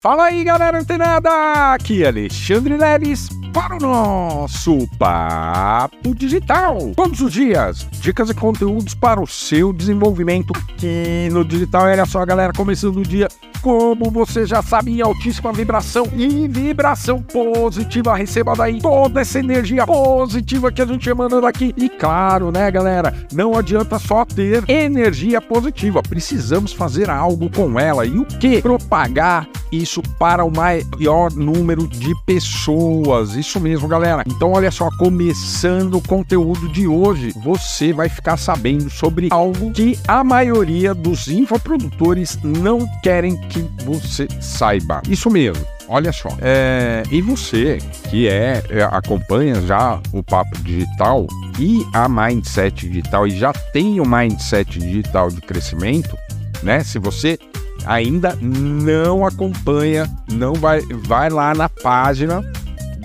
Fala aí, galera antenada! Aqui é Alexandre Leles para o nosso Papo Digital. Todos os dias, dicas e conteúdos para o seu desenvolvimento aqui no digital. Olha só, galera, começando o dia como você já sabe, em altíssima vibração e vibração positiva. Receba daí toda essa energia positiva que a gente emana daqui. E claro, né, galera, não adianta só ter energia positiva, precisamos fazer algo com ela. E o que? Propagar isso para o maior número de pessoas. Isso mesmo, galera. Então, olha só, começando o conteúdo de hoje, você vai ficar sabendo sobre algo que a maioria dos infoprodutores não querem que você saiba. Isso mesmo. Olha só. É, e você que é, é acompanha já o papo digital e a mindset digital e já tem o mindset digital de crescimento, né? Se você ainda não acompanha, não vai, vai lá na página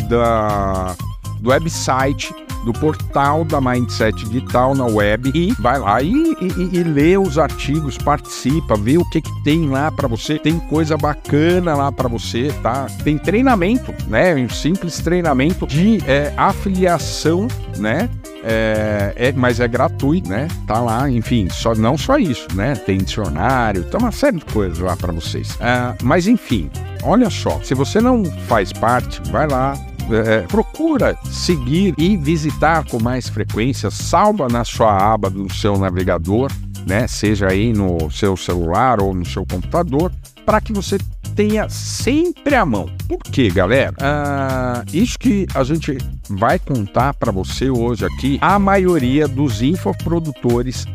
da, do website do portal da Mindset Digital na web e vai lá e, e, e lê os artigos, participa, vê o que, que tem lá para você. Tem coisa bacana lá para você, tá? Tem treinamento, né? Um simples treinamento de é, afiliação, né? É, é, mas é gratuito, né? Tá lá, enfim, só, não só isso, né? Tem dicionário, tem uma série de coisas lá para vocês. É, mas enfim, olha só, se você não faz parte, vai lá, é, procura seguir e visitar com mais frequência, salva na sua aba do seu navegador, né? Seja aí no seu celular ou no seu computador, para que você tenha sempre à mão. Por quê, galera? Ah, isso que a gente vai contar para você hoje aqui, a maioria dos infoprodutores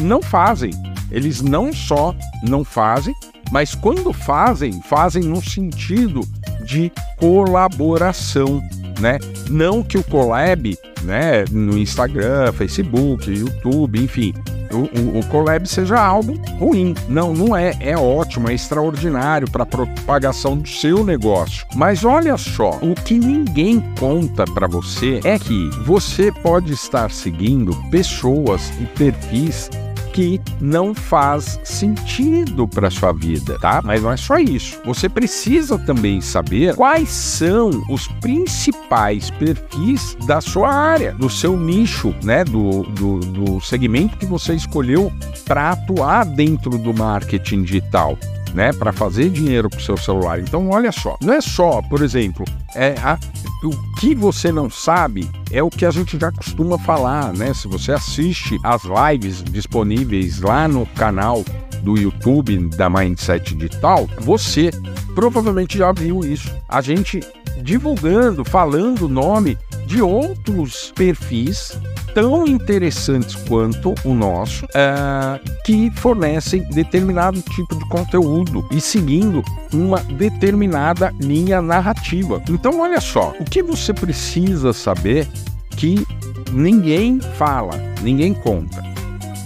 não fazem. Eles não só não fazem, mas quando fazem, fazem no sentido de colaboração, né? Não que o collab, né, no Instagram, Facebook, YouTube, enfim, o, o, o collab seja algo ruim. Não, não é. É ótimo, é extraordinário para a propagação do seu negócio. Mas olha só, o que ninguém conta para você é que você pode estar seguindo pessoas e perfis que não faz sentido para sua vida, tá? Mas não é só isso. Você precisa também saber quais são os principais perfis da sua área, do seu nicho, né? Do, do, do segmento que você escolheu para atuar dentro do marketing digital né, para fazer dinheiro com o seu celular. Então, olha só, não é só, por exemplo, é a, o que você não sabe é o que a gente já costuma falar, né? Se você assiste as lives disponíveis lá no canal do YouTube da Mindset Digital, você provavelmente já viu isso. A gente divulgando, falando o nome de outros perfis tão interessantes quanto o nosso, uh, que fornecem determinado tipo de conteúdo e seguindo uma determinada linha narrativa. Então, olha só, o que você precisa saber que ninguém fala, ninguém conta.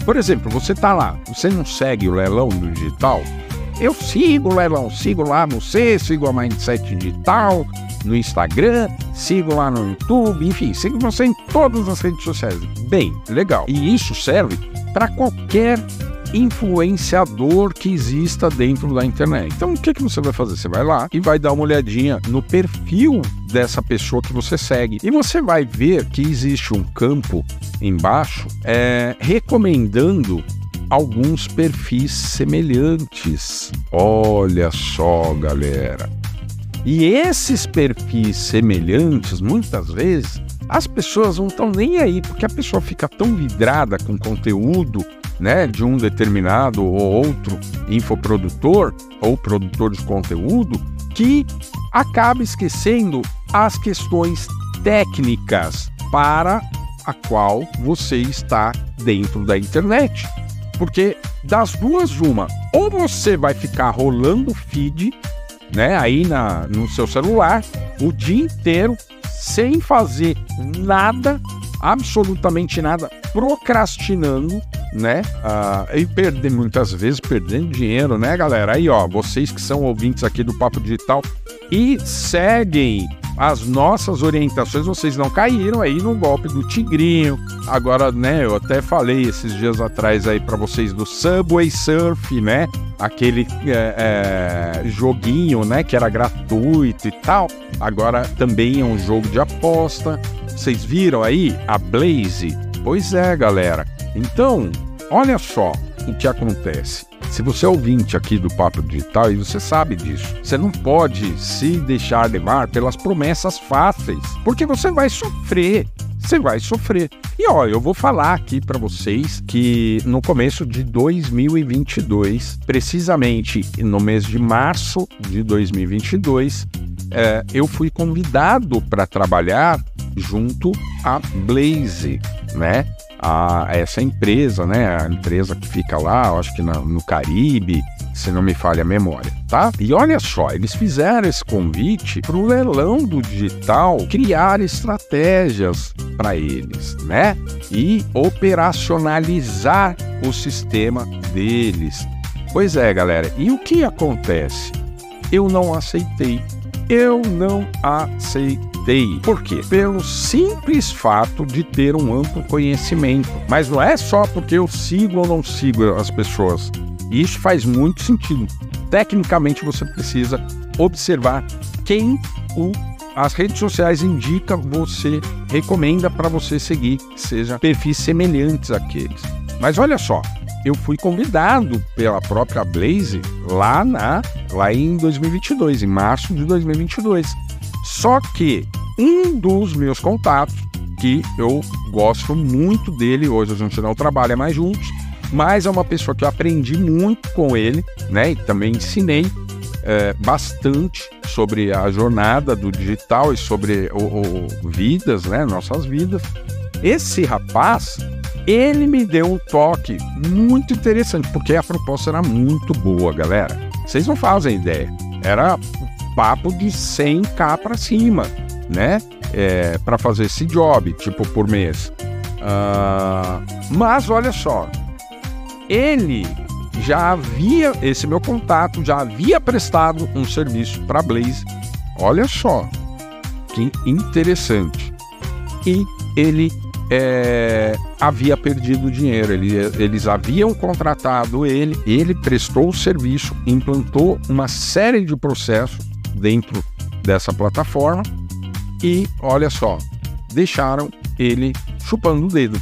Por exemplo, você está lá, você não segue o leilão do digital? Eu sigo o leilão, sigo lá você, sigo a Mindset Digital, no Instagram, sigo lá no YouTube, enfim, sigo você em todas as redes sociais. Bem, legal. E isso serve para qualquer influenciador que exista dentro da internet. Então, o que, que você vai fazer? Você vai lá e vai dar uma olhadinha no perfil dessa pessoa que você segue. E você vai ver que existe um campo embaixo é, recomendando alguns perfis semelhantes. Olha só, galera. E esses perfis semelhantes, muitas vezes, as pessoas não estão nem aí, porque a pessoa fica tão vidrada com conteúdo né, de um determinado ou outro infoprodutor ou produtor de conteúdo que acaba esquecendo as questões técnicas para a qual você está dentro da internet. Porque das duas, uma, ou você vai ficar rolando feed né, aí na, no seu celular o dia inteiro sem fazer nada, absolutamente nada, procrastinando, né? Ah, e perder muitas vezes perdendo dinheiro, né, galera? Aí, ó, vocês que são ouvintes aqui do Papo Digital e seguem as nossas orientações, vocês não caíram aí no golpe do tigrinho. Agora, né, eu até falei esses dias atrás aí para vocês do Subway Surf, né? Aquele é, é, joguinho, né, que era gratuito e tal. Agora também é um jogo de aposta. Vocês viram aí a Blaze? Pois é, galera. Então, olha só o que acontece. Se você é ouvinte aqui do Papo Digital e você sabe disso, você não pode se deixar levar pelas promessas fáceis, porque você vai sofrer. Você vai sofrer. E ó, eu vou falar aqui para vocês que no começo de 2022, precisamente no mês de março de 2022, é, eu fui convidado para trabalhar junto à Blaze, né? A essa empresa, né? A empresa que fica lá, acho que na, no Caribe, se não me falha a memória, tá? E olha só, eles fizeram esse convite para o leilão do digital criar estratégias para eles, né? E operacionalizar o sistema deles. Pois é, galera, e o que acontece? Eu não aceitei. Eu não aceitei TI. Por quê? Pelo simples fato de ter um amplo conhecimento. Mas não é só porque eu sigo ou não sigo as pessoas. Isso faz muito sentido. Tecnicamente você precisa observar quem o as redes sociais indicam você, recomenda para você seguir, seja perfis semelhantes àqueles. Mas olha só, eu fui convidado pela própria Blaze lá na lá em 2022, em março de 2022. Só que um dos meus contatos, que eu gosto muito dele, hoje a gente não trabalha mais juntos, mas é uma pessoa que eu aprendi muito com ele, né? E também ensinei é, bastante sobre a jornada do digital e sobre o, o, vidas, né? Nossas vidas. Esse rapaz, ele me deu um toque muito interessante, porque a proposta era muito boa, galera. Vocês não fazem ideia. Era papo de 100k para cima, né? É, para fazer esse job, tipo por mês. Uh, mas olha só, ele já havia, esse meu contato já havia prestado um serviço para Blaze. Olha só, que interessante. E ele é, havia perdido dinheiro. Ele, eles haviam contratado ele, ele prestou o serviço, implantou uma série de processos dentro dessa plataforma e olha só, deixaram ele chupando o dedo.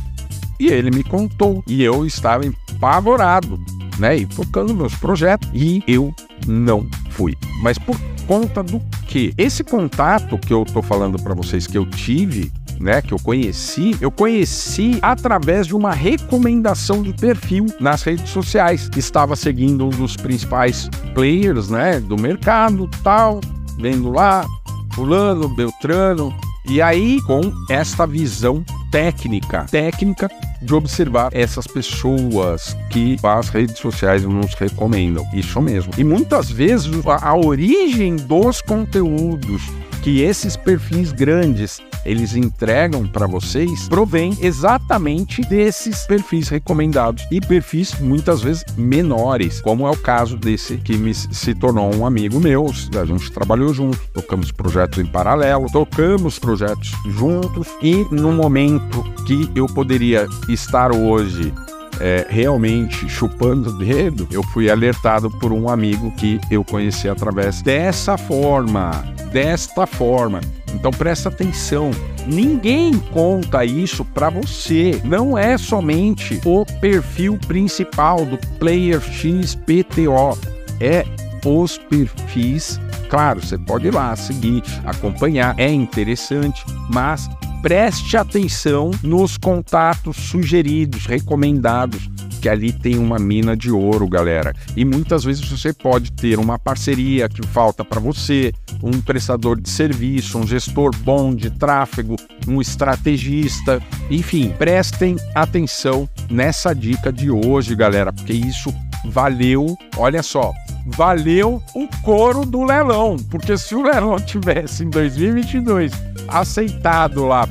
E ele me contou e eu estava apavorado, né? E focando meus projetos e eu não fui. Mas por conta do que? Esse contato que eu tô falando para vocês que eu tive né, que eu conheci, eu conheci através de uma recomendação de perfil nas redes sociais. Estava seguindo um dos principais players, né, do mercado, tal, vendo lá, fulano, beltrano, e aí com esta visão técnica, técnica de observar essas pessoas que as redes sociais nos recomendam. Isso mesmo. E muitas vezes a, a origem dos conteúdos que esses perfis grandes eles entregam para vocês provém exatamente desses perfis recomendados e perfis muitas vezes menores, como é o caso desse que me se tornou um amigo meu. A gente trabalhou junto, tocamos projetos em paralelo, tocamos projetos juntos e no momento que eu poderia estar hoje é, realmente chupando o dedo, eu fui alertado por um amigo que eu conheci através dessa forma, desta forma. Então presta atenção, ninguém conta isso para você. Não é somente o perfil principal do Player XPTO, é os perfis. Claro, você pode ir lá seguir, acompanhar, é interessante, mas preste atenção nos contatos sugeridos, recomendados, que ali tem uma mina de ouro, galera. E muitas vezes você pode ter uma parceria que falta para você, um prestador de serviço, um gestor bom de tráfego, um estrategista, enfim, prestem atenção nessa dica de hoje, galera, porque isso valeu, olha só, valeu o coro do leilão, porque se o leilão tivesse em 2022 aceitado lá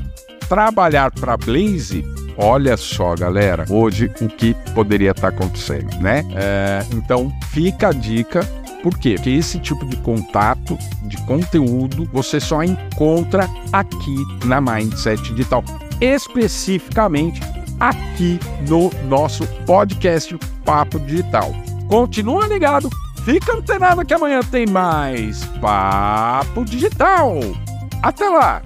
trabalhar para Blaze, olha só, galera, hoje o que poderia estar tá acontecendo, né? É, então fica a dica por quê? Porque esse tipo de contato, de conteúdo, você só encontra aqui na Mindset Digital, especificamente aqui no nosso podcast Papo Digital. Continua ligado Fica antenado que amanhã tem mais Papo Digital. Até lá!